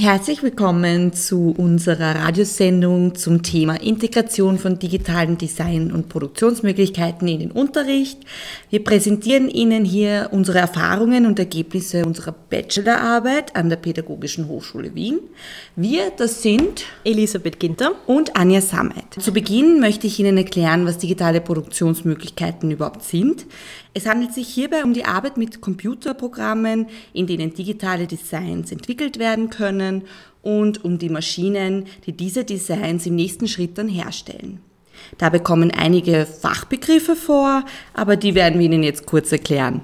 herzlich willkommen zu unserer Radiosendung zum Thema Integration von digitalen Design- und Produktionsmöglichkeiten in den Unterricht. Wir präsentieren Ihnen hier unsere Erfahrungen und Ergebnisse unserer Bachelorarbeit an der Pädagogischen Hochschule Wien. Wir, das sind Elisabeth Ginter und Anja Sammet. Zu Beginn möchte ich Ihnen erklären, was digitale Produktionsmöglichkeiten überhaupt sind. Es handelt sich hierbei um die Arbeit mit Computerprogrammen, in denen digitale Designs entwickelt werden können und um die Maschinen, die diese Designs im nächsten Schritt dann herstellen. Dabei kommen einige Fachbegriffe vor, aber die werden wir Ihnen jetzt kurz erklären.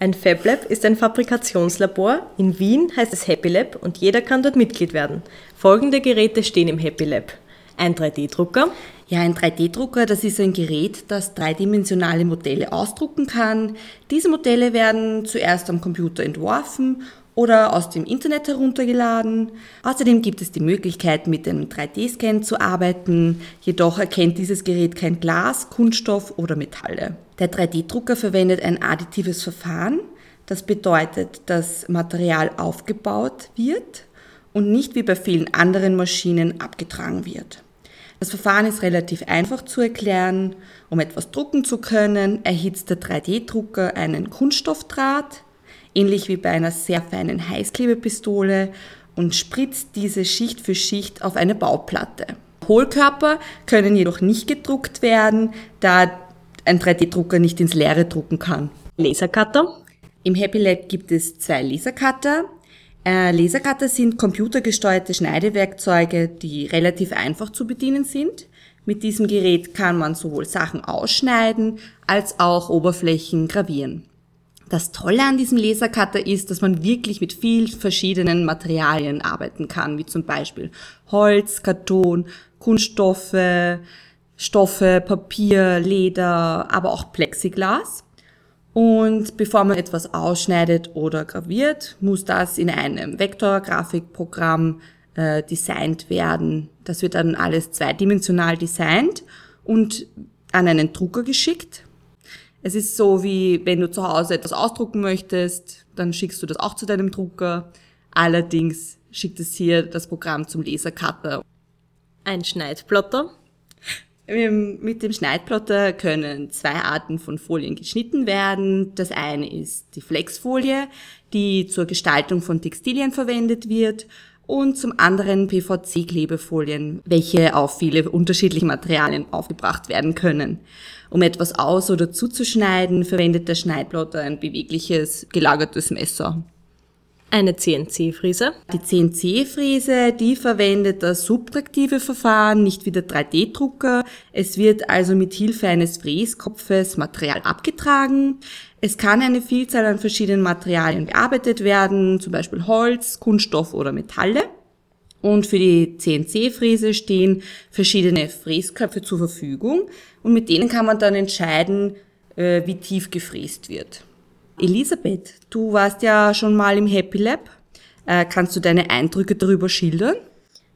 Ein FabLab ist ein Fabrikationslabor. In Wien heißt es Happy Lab und jeder kann dort Mitglied werden. Folgende Geräte stehen im Happy Lab. Ein 3D-Drucker, ja, ein 3D-Drucker, das ist ein Gerät, das dreidimensionale Modelle ausdrucken kann. Diese Modelle werden zuerst am Computer entworfen oder aus dem Internet heruntergeladen. Außerdem gibt es die Möglichkeit, mit einem 3D-Scan zu arbeiten, jedoch erkennt dieses Gerät kein Glas, Kunststoff oder Metalle. Der 3D-Drucker verwendet ein additives Verfahren. Das bedeutet, dass Material aufgebaut wird und nicht wie bei vielen anderen Maschinen abgetragen wird. Das Verfahren ist relativ einfach zu erklären. Um etwas drucken zu können, erhitzt der 3D-Drucker einen Kunststoffdraht, ähnlich wie bei einer sehr feinen Heißklebepistole, und spritzt diese Schicht für Schicht auf eine Bauplatte. Hohlkörper können jedoch nicht gedruckt werden, da ein 3D-Drucker nicht ins Leere drucken kann. Lasercutter. Im Happy Lab gibt es zwei Lasercutter. Äh, Lasercutter sind computergesteuerte Schneidewerkzeuge, die relativ einfach zu bedienen sind. Mit diesem Gerät kann man sowohl Sachen ausschneiden als auch Oberflächen gravieren. Das Tolle an diesem Lasercutter ist, dass man wirklich mit vielen verschiedenen Materialien arbeiten kann, wie zum Beispiel Holz, Karton, Kunststoffe, Stoffe, Papier, Leder, aber auch Plexiglas. Und bevor man etwas ausschneidet oder graviert, muss das in einem Vektorgrafikprogramm äh, designt werden. Das wird dann alles zweidimensional designt und an einen Drucker geschickt. Es ist so wie, wenn du zu Hause etwas ausdrucken möchtest, dann schickst du das auch zu deinem Drucker. Allerdings schickt es hier das Programm zum Lasercutter. Ein Schneidplotter. Mit dem Schneidplotter können zwei Arten von Folien geschnitten werden. Das eine ist die Flexfolie, die zur Gestaltung von Textilien verwendet wird und zum anderen PVC-Klebefolien, welche auf viele unterschiedliche Materialien aufgebracht werden können. Um etwas aus- oder zuzuschneiden, verwendet der Schneidplotter ein bewegliches, gelagertes Messer. Eine CNC-Fräse. Die CNC-Fräse, die verwendet das subtraktive Verfahren, nicht wie der 3D-Drucker. Es wird also mit Hilfe eines Fräskopfes Material abgetragen. Es kann eine Vielzahl an verschiedenen Materialien bearbeitet werden, zum Beispiel Holz, Kunststoff oder Metalle. Und für die CNC-Fräse stehen verschiedene Fräsköpfe zur Verfügung und mit denen kann man dann entscheiden, äh, wie tief gefräst wird. Elisabeth, du warst ja schon mal im Happy Lab. Äh, kannst du deine Eindrücke darüber schildern?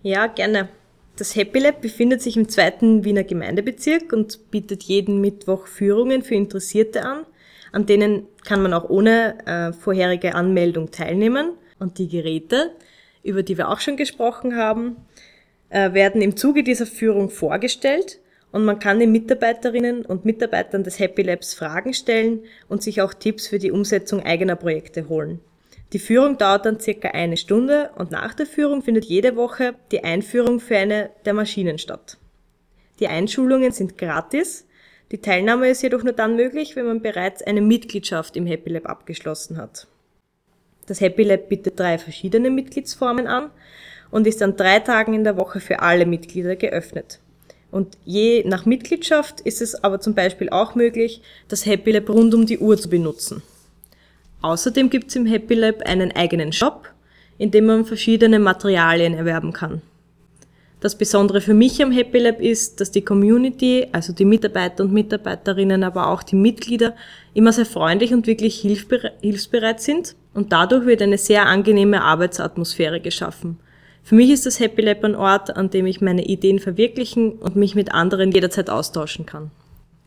Ja, gerne. Das Happy Lab befindet sich im zweiten Wiener Gemeindebezirk und bietet jeden Mittwoch Führungen für Interessierte an. An denen kann man auch ohne äh, vorherige Anmeldung teilnehmen. Und die Geräte, über die wir auch schon gesprochen haben, äh, werden im Zuge dieser Führung vorgestellt und man kann den Mitarbeiterinnen und Mitarbeitern des Happy Labs Fragen stellen und sich auch Tipps für die Umsetzung eigener Projekte holen. Die Führung dauert dann circa eine Stunde und nach der Führung findet jede Woche die Einführung für eine der Maschinen statt. Die Einschulungen sind gratis. Die Teilnahme ist jedoch nur dann möglich, wenn man bereits eine Mitgliedschaft im Happy Lab abgeschlossen hat. Das Happy Lab bietet drei verschiedene Mitgliedsformen an und ist an drei Tagen in der Woche für alle Mitglieder geöffnet. Und je nach Mitgliedschaft ist es aber zum Beispiel auch möglich, das Happy Lab rund um die Uhr zu benutzen. Außerdem gibt es im Happy Lab einen eigenen Shop, in dem man verschiedene Materialien erwerben kann. Das Besondere für mich am Happy Lab ist, dass die Community, also die Mitarbeiter und Mitarbeiterinnen, aber auch die Mitglieder immer sehr freundlich und wirklich hilfsbereit sind und dadurch wird eine sehr angenehme Arbeitsatmosphäre geschaffen. Für mich ist das Happy Lab ein Ort, an dem ich meine Ideen verwirklichen und mich mit anderen jederzeit austauschen kann.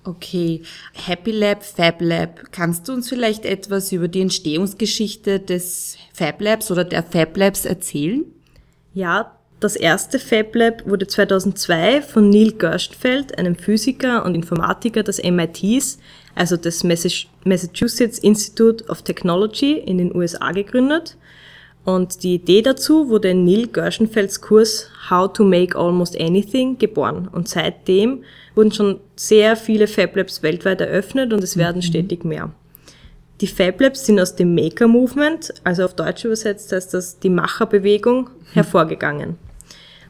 Okay, Happy Lab, Fab Lab. Kannst du uns vielleicht etwas über die Entstehungsgeschichte des Fab Labs oder der Fab Labs erzählen? Ja, das erste Fab Lab wurde 2002 von Neil Gerstenfeld, einem Physiker und Informatiker des MITs, also des Massachusetts Institute of Technology in den USA gegründet. Und die Idee dazu wurde in Neil Gerstenfelds Kurs How to Make Almost Anything geboren. Und seitdem wurden schon sehr viele Fab Labs weltweit eröffnet und es werden mhm. stetig mehr. Die Fab Labs sind aus dem Maker Movement, also auf Deutsch übersetzt heißt das die Macherbewegung, mhm. hervorgegangen.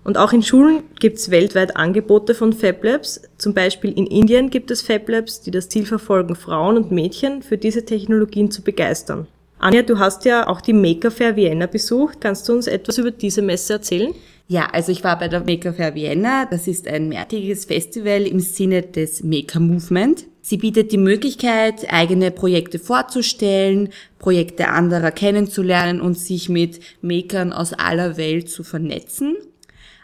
Und auch in Schulen gibt es weltweit Angebote von Fab Labs. Zum Beispiel in Indien gibt es Fab Labs, die das Ziel verfolgen, Frauen und Mädchen für diese Technologien zu begeistern. Anja, du hast ja auch die Maker Fair Vienna besucht. Kannst du uns etwas über diese Messe erzählen? Ja, also ich war bei der Maker Fair Vienna. Das ist ein mehrtägiges Festival im Sinne des Maker Movement. Sie bietet die Möglichkeit, eigene Projekte vorzustellen, Projekte anderer kennenzulernen und sich mit Makern aus aller Welt zu vernetzen.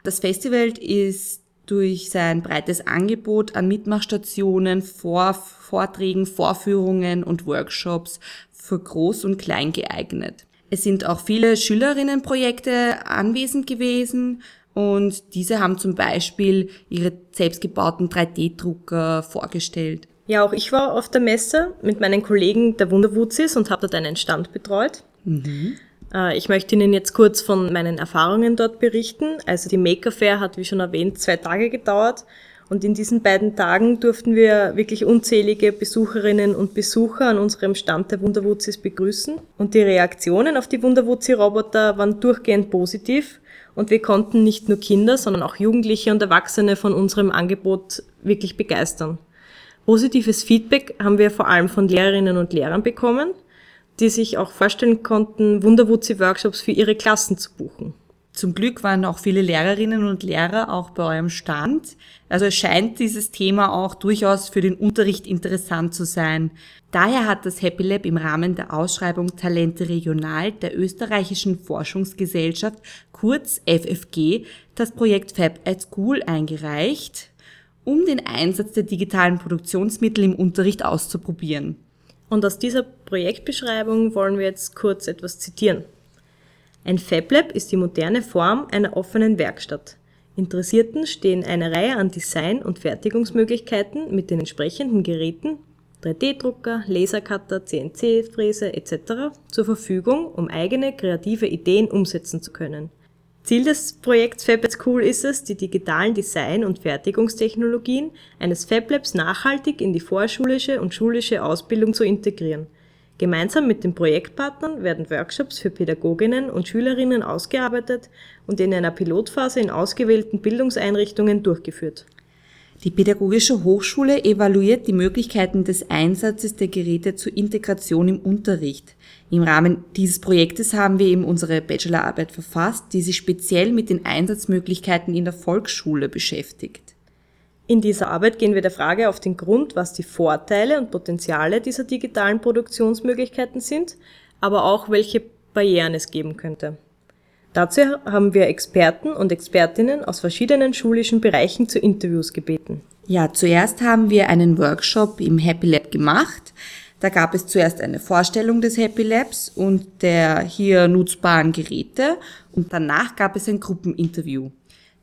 Das Festival ist durch sein breites Angebot an Mitmachstationen, Vor Vorträgen, Vorführungen und Workshops für Groß und Klein geeignet. Es sind auch viele Schülerinnenprojekte anwesend gewesen und diese haben zum Beispiel ihre selbstgebauten 3D-Drucker vorgestellt. Ja, auch ich war auf der Messe mit meinen Kollegen der Wunderwuzis und habe dort einen Stand betreut. Mhm. Äh, ich möchte Ihnen jetzt kurz von meinen Erfahrungen dort berichten. Also die Maker Fair hat, wie schon erwähnt, zwei Tage gedauert und in diesen beiden Tagen durften wir wirklich unzählige Besucherinnen und Besucher an unserem Stand der Wunderwuzis begrüßen. Und die Reaktionen auf die Wunderwuzi-Roboter waren durchgehend positiv. Und wir konnten nicht nur Kinder, sondern auch Jugendliche und Erwachsene von unserem Angebot wirklich begeistern. Positives Feedback haben wir vor allem von Lehrerinnen und Lehrern bekommen, die sich auch vorstellen konnten, Wunderwuzi-Workshops für ihre Klassen zu buchen. Zum Glück waren auch viele Lehrerinnen und Lehrer auch bei eurem Stand. Also es scheint dieses Thema auch durchaus für den Unterricht interessant zu sein. Daher hat das Happy Lab im Rahmen der Ausschreibung Talente Regional der österreichischen Forschungsgesellschaft, kurz FFG, das Projekt Fab at School eingereicht, um den Einsatz der digitalen Produktionsmittel im Unterricht auszuprobieren. Und aus dieser Projektbeschreibung wollen wir jetzt kurz etwas zitieren. Ein FabLab ist die moderne Form einer offenen Werkstatt. Interessierten stehen eine Reihe an Design- und Fertigungsmöglichkeiten mit den entsprechenden Geräten 3D-Drucker, Lasercutter, CNC-Fräse etc. zur Verfügung, um eigene kreative Ideen umsetzen zu können. Ziel des Projekts Fab at School ist es, die digitalen Design- und Fertigungstechnologien eines FabLabs nachhaltig in die vorschulische und schulische Ausbildung zu integrieren – Gemeinsam mit den Projektpartnern werden Workshops für Pädagoginnen und Schülerinnen ausgearbeitet und in einer Pilotphase in ausgewählten Bildungseinrichtungen durchgeführt. Die Pädagogische Hochschule evaluiert die Möglichkeiten des Einsatzes der Geräte zur Integration im Unterricht. Im Rahmen dieses Projektes haben wir eben unsere Bachelorarbeit verfasst, die sich speziell mit den Einsatzmöglichkeiten in der Volksschule beschäftigt. In dieser Arbeit gehen wir der Frage auf den Grund, was die Vorteile und Potenziale dieser digitalen Produktionsmöglichkeiten sind, aber auch welche Barrieren es geben könnte. Dazu haben wir Experten und Expertinnen aus verschiedenen schulischen Bereichen zu Interviews gebeten. Ja, zuerst haben wir einen Workshop im Happy Lab gemacht. Da gab es zuerst eine Vorstellung des Happy Labs und der hier nutzbaren Geräte und danach gab es ein Gruppeninterview.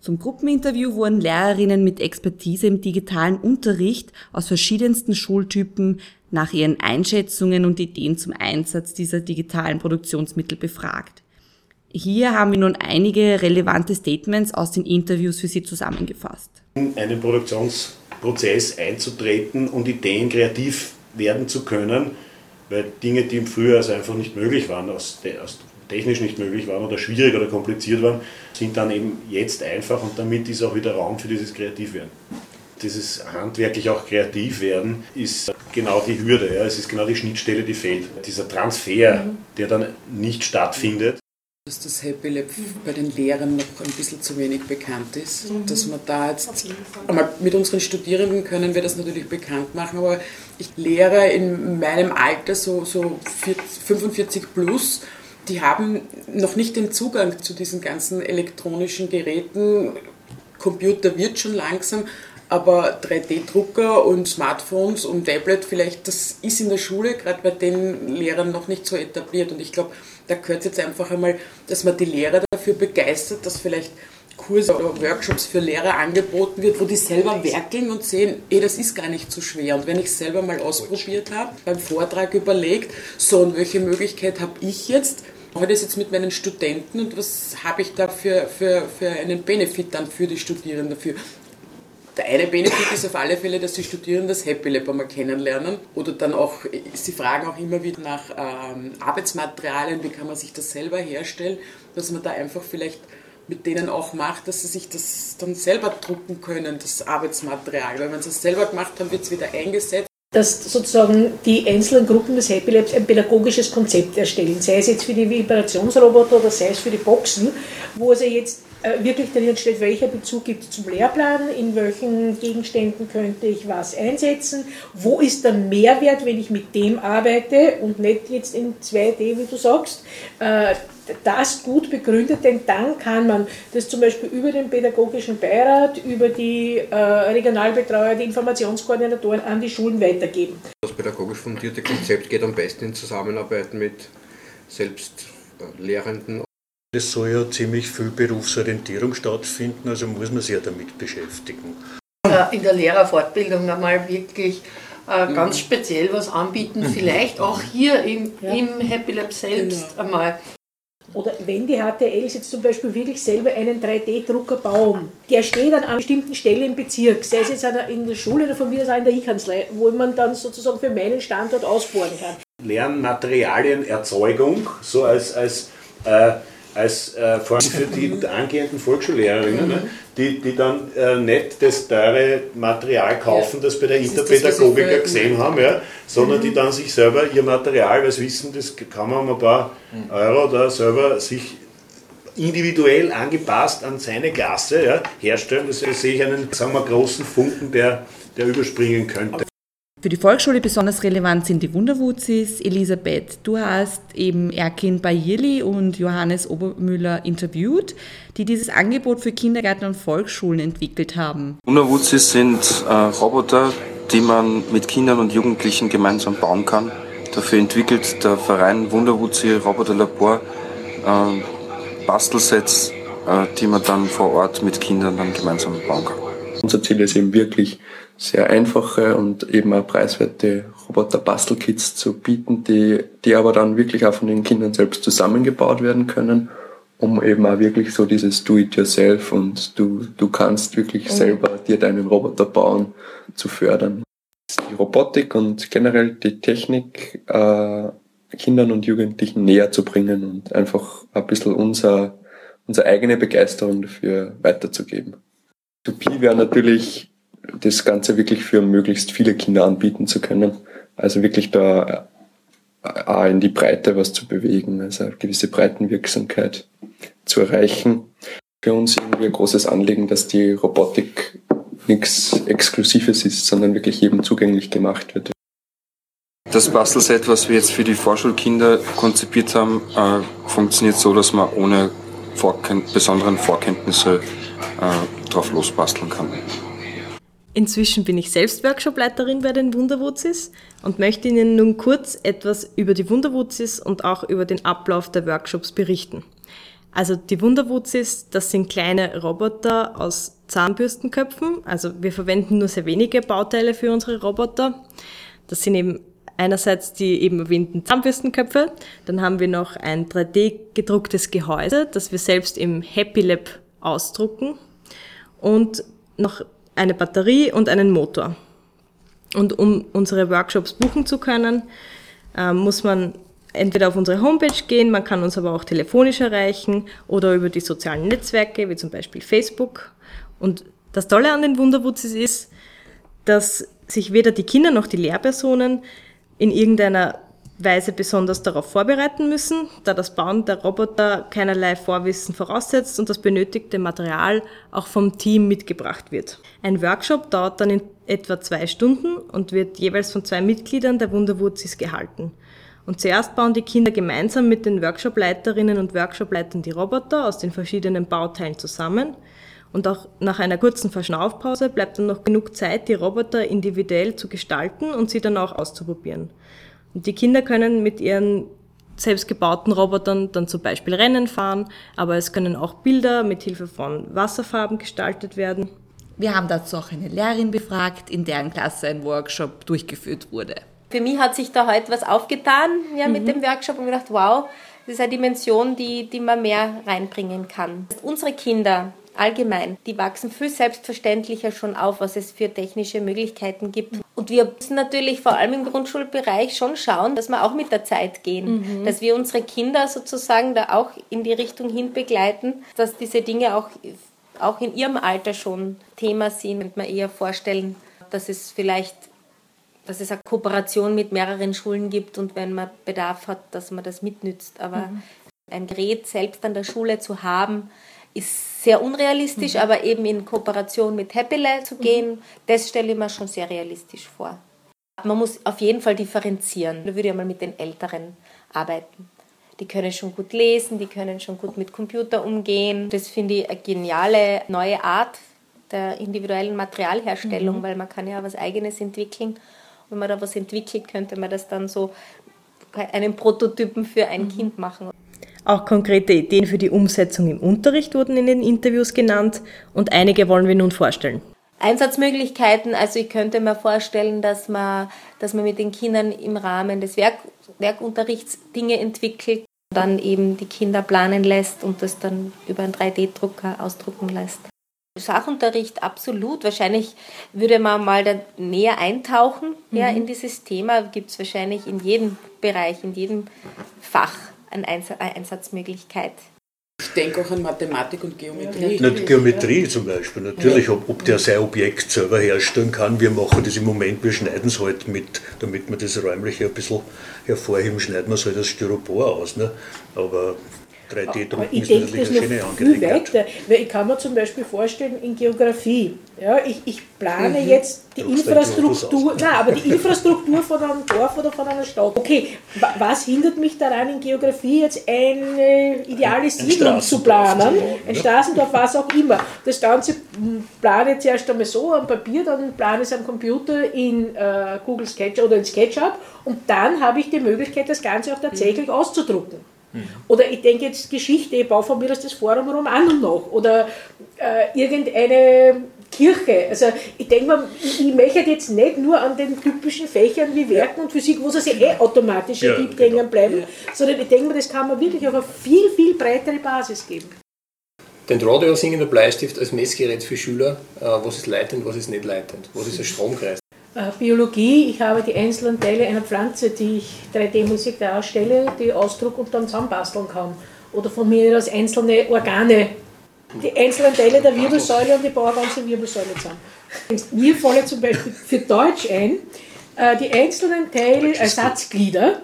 Zum Gruppeninterview wurden Lehrerinnen mit Expertise im digitalen Unterricht aus verschiedensten Schultypen nach ihren Einschätzungen und Ideen zum Einsatz dieser digitalen Produktionsmittel befragt. Hier haben wir nun einige relevante Statements aus den Interviews für Sie zusammengefasst. In einen Produktionsprozess einzutreten und Ideen kreativ werden zu können, weil Dinge, die im Frühjahr also einfach nicht möglich waren, aus, aus technisch nicht möglich waren oder schwierig oder kompliziert waren, sind dann eben jetzt einfach und damit ist auch wieder Raum für dieses Kreativwerden. Dieses handwerklich auch kreativ werden ist genau die Hürde, ja. es ist genau die Schnittstelle, die fehlt. Dieser Transfer, mhm. der dann nicht stattfindet dass das Happy Lab bei den Lehrern noch ein bisschen zu wenig bekannt ist. Mhm. Dass man da jetzt, einmal mit unseren Studierenden können wir das natürlich bekannt machen, aber ich lehre in meinem Alter so, so 45 plus die haben noch nicht den Zugang zu diesen ganzen elektronischen Geräten. Computer wird schon langsam, Aber 3D-Drucker und Smartphones und Tablet vielleicht, das ist in der Schule gerade bei den Lehrern noch nicht so etabliert. Und ich glaube, da gehört jetzt einfach einmal, dass man die Lehrer dafür begeistert, dass vielleicht Kurse oder Workshops für Lehrer angeboten wird, wo die selber werkeln und sehen, eh, das ist gar nicht so schwer. Und wenn ich selber mal ausprobiert habe, beim Vortrag überlegt, so und welche Möglichkeit habe ich jetzt, mache ich das jetzt mit meinen Studenten und was habe ich da für, für, für einen Benefit dann für die Studierenden dafür? Der eine Benefit ist auf alle Fälle, dass die Studierenden das Happy Lab einmal kennenlernen oder dann auch, sie fragen auch immer wieder nach ähm, Arbeitsmaterialien, wie kann man sich das selber herstellen, dass man da einfach vielleicht mit denen auch macht, dass sie sich das dann selber drucken können, das Arbeitsmaterial. Weil wenn sie es selber gemacht haben, wird es wieder eingesetzt. Dass sozusagen die einzelnen Gruppen des Happy Labs ein pädagogisches Konzept erstellen, sei es jetzt für die Vibrationsroboter oder sei es für die Boxen, wo sie jetzt wirklich darin steht, welcher Bezug gibt es zum Lehrplan, in welchen Gegenständen könnte ich was einsetzen, wo ist der Mehrwert, wenn ich mit dem arbeite und nicht jetzt in 2D, wie du sagst. Äh, das gut begründet, denn dann kann man das zum Beispiel über den pädagogischen Beirat, über die äh, Regionalbetreuer, die Informationskoordinatoren an die Schulen weitergeben. Das pädagogisch fundierte Konzept geht am besten in Zusammenarbeit mit selbst Lehrenden es soll ja ziemlich viel Berufsorientierung stattfinden, also muss man sich ja damit beschäftigen. In der Lehrerfortbildung einmal wirklich äh, ganz mhm. speziell was anbieten, mhm. vielleicht auch hier im, ja. im Happy Lab selbst genau. einmal. Oder wenn die HTLs jetzt zum Beispiel wirklich selber einen 3D-Drucker bauen, der steht an einer bestimmten Stelle im Bezirk, sei es jetzt in der Schule oder von mir aus auch in der E-Kanzlei, wo man dann sozusagen für meinen Standort ausbauen kann. Lernmaterialienerzeugung, so als, als äh, als äh, vor allem für die angehenden Volksschullehrerinnen, ne, die, die dann äh, nicht das teure Material kaufen, das bei der Interpädagogik gesehen haben, ja, sondern mhm. die dann sich selber ihr Material, weil sie wissen, das kann man um ein paar mhm. Euro da selber sich individuell angepasst an seine Klasse ja, herstellen. Das sehe ich einen sagen wir, großen Funken, der, der überspringen könnte. Für die Volksschule besonders relevant sind die Wunderwuzis. Elisabeth, du hast eben Erkin Bayirli und Johannes Obermüller interviewt, die dieses Angebot für Kindergärten und Volksschulen entwickelt haben. Wunderwuzis sind äh, Roboter, die man mit Kindern und Jugendlichen gemeinsam bauen kann. Dafür entwickelt der Verein Wunderwuzi Roboterlabor äh, Bastelsets, äh, die man dann vor Ort mit Kindern dann gemeinsam bauen kann. Unser Ziel ist eben wirklich sehr einfache und eben auch preiswerte Roboter-Bastelkits zu bieten, die, die aber dann wirklich auch von den Kindern selbst zusammengebaut werden können, um eben auch wirklich so dieses Do-it-yourself und du, du kannst wirklich mhm. selber dir deinen Roboter bauen zu fördern. Die Robotik und generell die Technik äh, Kindern und Jugendlichen näher zu bringen und einfach ein bisschen unser, unsere eigene Begeisterung dafür weiterzugeben. Utopie wäre natürlich das Ganze wirklich für möglichst viele Kinder anbieten zu können. Also wirklich da auch in die Breite was zu bewegen, also eine gewisse Breitenwirksamkeit zu erreichen. Für uns irgendwie ein großes Anliegen, dass die Robotik nichts Exklusives ist, sondern wirklich jedem zugänglich gemacht wird. Das Bastelset, was wir jetzt für die Vorschulkinder konzipiert haben, äh, funktioniert so, dass man ohne Vorken besonderen Vorkenntnisse äh, drauf losbasteln kann. Inzwischen bin ich selbst Workshopleiterin bei den Wunderwuzis und möchte Ihnen nun kurz etwas über die Wunderwuzis und auch über den Ablauf der Workshops berichten. Also die Wunderwuzis, das sind kleine Roboter aus Zahnbürstenköpfen. Also wir verwenden nur sehr wenige Bauteile für unsere Roboter. Das sind eben einerseits die eben erwähnten Zahnbürstenköpfe. Dann haben wir noch ein 3D gedrucktes Gehäuse, das wir selbst im Happy Lab ausdrucken. Und noch eine Batterie und einen Motor. Und um unsere Workshops buchen zu können, äh, muss man entweder auf unsere Homepage gehen, man kann uns aber auch telefonisch erreichen oder über die sozialen Netzwerke, wie zum Beispiel Facebook. Und das Tolle an den Wunderwutzis ist, dass sich weder die Kinder noch die Lehrpersonen in irgendeiner Weise besonders darauf vorbereiten müssen, da das Bauen der Roboter keinerlei Vorwissen voraussetzt und das benötigte Material auch vom Team mitgebracht wird. Ein Workshop dauert dann in etwa zwei Stunden und wird jeweils von zwei Mitgliedern der Wunderwurzis gehalten. Und zuerst bauen die Kinder gemeinsam mit den Workshopleiterinnen und Workshopleitern die Roboter aus den verschiedenen Bauteilen zusammen Und auch nach einer kurzen Verschnaufpause bleibt dann noch genug Zeit, die Roboter individuell zu gestalten und sie dann auch auszuprobieren. Und die Kinder können mit ihren selbstgebauten Robotern dann zum Beispiel Rennen fahren, aber es können auch Bilder mit Hilfe von Wasserfarben gestaltet werden. Wir haben dazu auch eine Lehrerin befragt, in deren Klasse ein Workshop durchgeführt wurde. Für mich hat sich da heute was aufgetan ja, mit Mhm. dem Workshop und gedacht, wow, das ist eine Dimension, die, die man mehr reinbringen kann. Unsere Kinder allgemein, die wachsen viel selbstverständlicher schon auf, was es für technische Möglichkeiten gibt. Und wir müssen natürlich vor allem im Grundschulbereich schon schauen, dass wir auch mit der Zeit gehen, Mhm. dass wir unsere Kinder sozusagen da auch in die Richtung hin begleiten, dass diese Dinge auch, auch in ihrem Alter schon Thema sind. Könnte man eher vorstellen, dass es vielleicht dass es eine Kooperation mit mehreren Schulen gibt und wenn man Bedarf hat, dass man das mitnützt. Aber Mhm. ein Gerät selbst an der Schule zu haben, ist sehr unrealistisch, Mhm. aber eben in Kooperation mit Happyle zu gehen, das stelle ich mir schon sehr realistisch vor. Man muss auf jeden Fall differenzieren. Da würde ich mal mit den Älteren arbeiten. Die können schon gut lesen, die können schon gut mit Computer umgehen. Das finde ich eine geniale neue Art der individuellen Materialherstellung, Mhm. weil man kann ja was Eigenes entwickeln. Wenn man da was entwickelt, könnte man das dann so einen Prototypen für ein Kind machen. Auch konkrete Ideen für die Umsetzung im Unterricht wurden in den Interviews genannt und einige wollen wir nun vorstellen. Einsatzmöglichkeiten, also ich könnte mir vorstellen, dass man, dass man mit den Kindern im Rahmen des Werk, Werkunterrichts Dinge entwickelt, dann eben die Kinder planen lässt und das dann über einen 3D-Drucker ausdrucken lässt. Sachunterricht absolut. Wahrscheinlich würde man mal da näher eintauchen ja, Mhm. in dieses Thema. Gibt es wahrscheinlich in jedem Bereich, in jedem Fach eine Einsatzmöglichkeit. Ich denke auch an Mathematik und Geometrie. Nicht Geometrie zum Beispiel, natürlich, ob, ob der sein Objekt selber herstellen kann. Wir machen das im Moment, wir schneiden es halt mit, damit wir das räumliche ein bisschen hervorheben, schneiden wir es halt als Styropor aus. Ne? Aber 3D-Drucken Aber ich ist denke natürlich das eine schöne Angelegenheit. weil ich kann mir zum Beispiel vorstellen, in Geografie, ja, ich, ich plane Mhm. jetzt die Druckst Infrastruktur, nein, aber die Infrastruktur von einem Dorf oder von einer Stadt. Okay, wa- was hindert mich daran, in Geografie jetzt eine ideale Ein Siedlung zu planen, ein? Straßendorf, was auch immer. Das Ganze hm, plane ich zuerst einmal so am Papier, dann plane ich es am Computer in äh, Google Sketch oder in SketchUp und dann habe ich die Möglichkeit, das Ganze auch tatsächlich auszudrucken. Oder ich denke jetzt Geschichte, ich baue von mir aus das Forum Romanum noch. Oder äh, irgendeine Kirche. Also ich denke mal, ich, ich möchte jetzt nicht nur an den typischen Fächern wie Werken und Physik, wo es ja eh automatisch Ja, ergibt, genau. hängen bleiben, sondern ich denke mal, das kann man wirklich auf eine viel, viel breitere Basis geben. Den Rodeo singender Bleistift als Messgerät für Schüler, äh, was ist leitend, was ist nicht leitend, was ist ein Stromkreis. Äh, Biologie, ich habe die einzelnen Teile einer Pflanze, die ich 3D-mäßig darstelle, die ausdruck und dann zusammenbasteln kann. Oder von mir aus einzelne Organe, die einzelnen Teile der Wirbelsäule und ich baue ganze Wirbelsäule zusammen. Mir fallen zum Beispiel für Deutsch ein, äh, die einzelnen Teile, Ersatzglieder,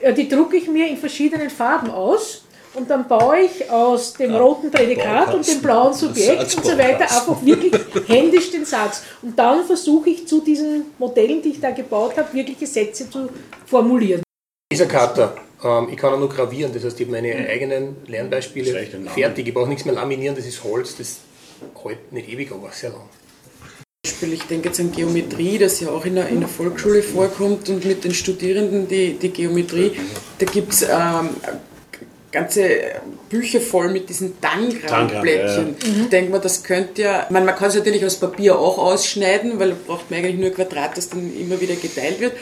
äh, die drucke ich mir in verschiedenen Farben aus und dann baue ich aus dem roten Prädikat und dem blauen Subjekt und so weiter einfach wirklich händisch den Satz. Und dann versuche ich zu diesen Modellen, die ich da gebaut habe, wirkliche Sätze zu formulieren. Lasercutter, ähm, ich kann auch nur gravieren, das heißt, ich habe meine eigenen Lernbeispiele fertig. Ich brauche nichts mehr laminieren, das ist Holz, das hält nicht ewig, aber sehr lang. Beispiel, ich denke jetzt an Geometrie, das ja auch in der, in der Volksschule vorkommt und mit den Studierenden die, die Geometrie, da gibt es ähm, ganze Bücher voll mit diesen Tangram-Blättchen. Tangram, ja, ja. Ich denke mal, das könnte ja, meine, man kann es natürlich aus Papier auch ausschneiden, weil da braucht man eigentlich nur ein Quadrat, das dann immer wieder geteilt wird.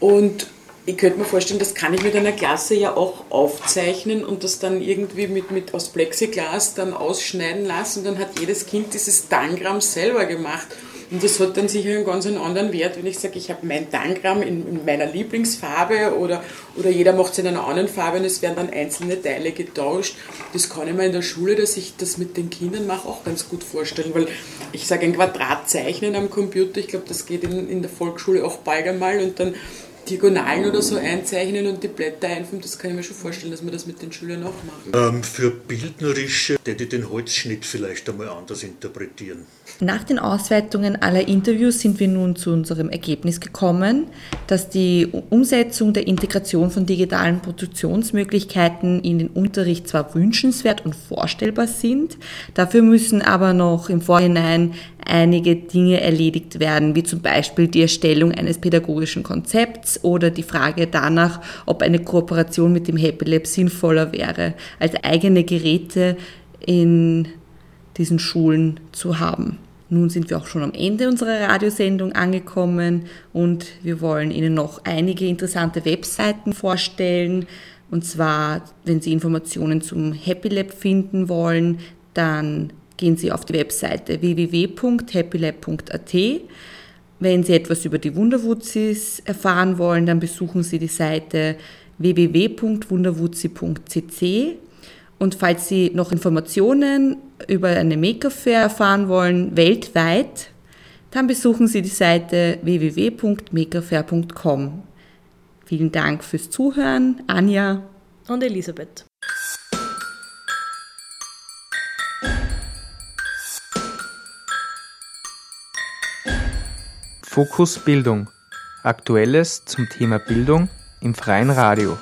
Und ich könnte mir vorstellen, das kann ich mit einer Klasse ja auch aufzeichnen und das dann irgendwie mit, mit aus Plexiglas dann ausschneiden lassen. Und dann hat jedes Kind dieses Tangramm selber gemacht. Und das hat dann sicher einen ganz anderen Wert, wenn ich sage, ich habe mein Tangramm in, in meiner Lieblingsfarbe oder, oder jeder macht es in einer anderen Farbe und es werden dann einzelne Teile getauscht. Das kann ich mir in der Schule, dass ich das mit den Kindern mache, auch ganz gut vorstellen, weil ich sage, ein Quadrat zeichnen am Computer, ich glaube, das geht in, in der Volksschule auch bald einmal und dann Diagonalen oder so einzeichnen und die Blätter einfüllen, das kann ich mir schon vorstellen, dass man das mit den Schülern auch macht. Ähm, für Bildnerische, die den Holzschnitt vielleicht einmal anders interpretieren. Nach den Auswertungen aller Interviews sind wir nun zu unserem Ergebnis gekommen, dass die Umsetzung der Integration von digitalen Produktionsmöglichkeiten in den Unterricht zwar wünschenswert und vorstellbar sind, dafür müssen aber noch im Vorhinein einige Dinge erledigt werden, wie zum Beispiel die Erstellung eines pädagogischen Konzepts oder die Frage danach, ob eine Kooperation mit dem Happy Lab sinnvoller wäre, als eigene Geräte in diesen Schulen zu haben. Nun sind wir auch schon am Ende unserer Radiosendung angekommen und wir wollen Ihnen noch einige interessante Webseiten vorstellen. Und zwar, wenn Sie Informationen zum Happy Lab finden wollen, dann gehen Sie auf die Webseite www.happylab.at. Wenn Sie etwas über die Wunderwuzis erfahren wollen, dann besuchen Sie die Seite www.wunderwuzi.cc. Und falls Sie noch Informationen über eine Maker Fair erfahren wollen, weltweit, dann besuchen Sie die Seite www.makerfair.com. Vielen Dank fürs Zuhören, Anja und Elisabeth. Fokus Bildung. Aktuelles zum Thema Bildung im freien Radio.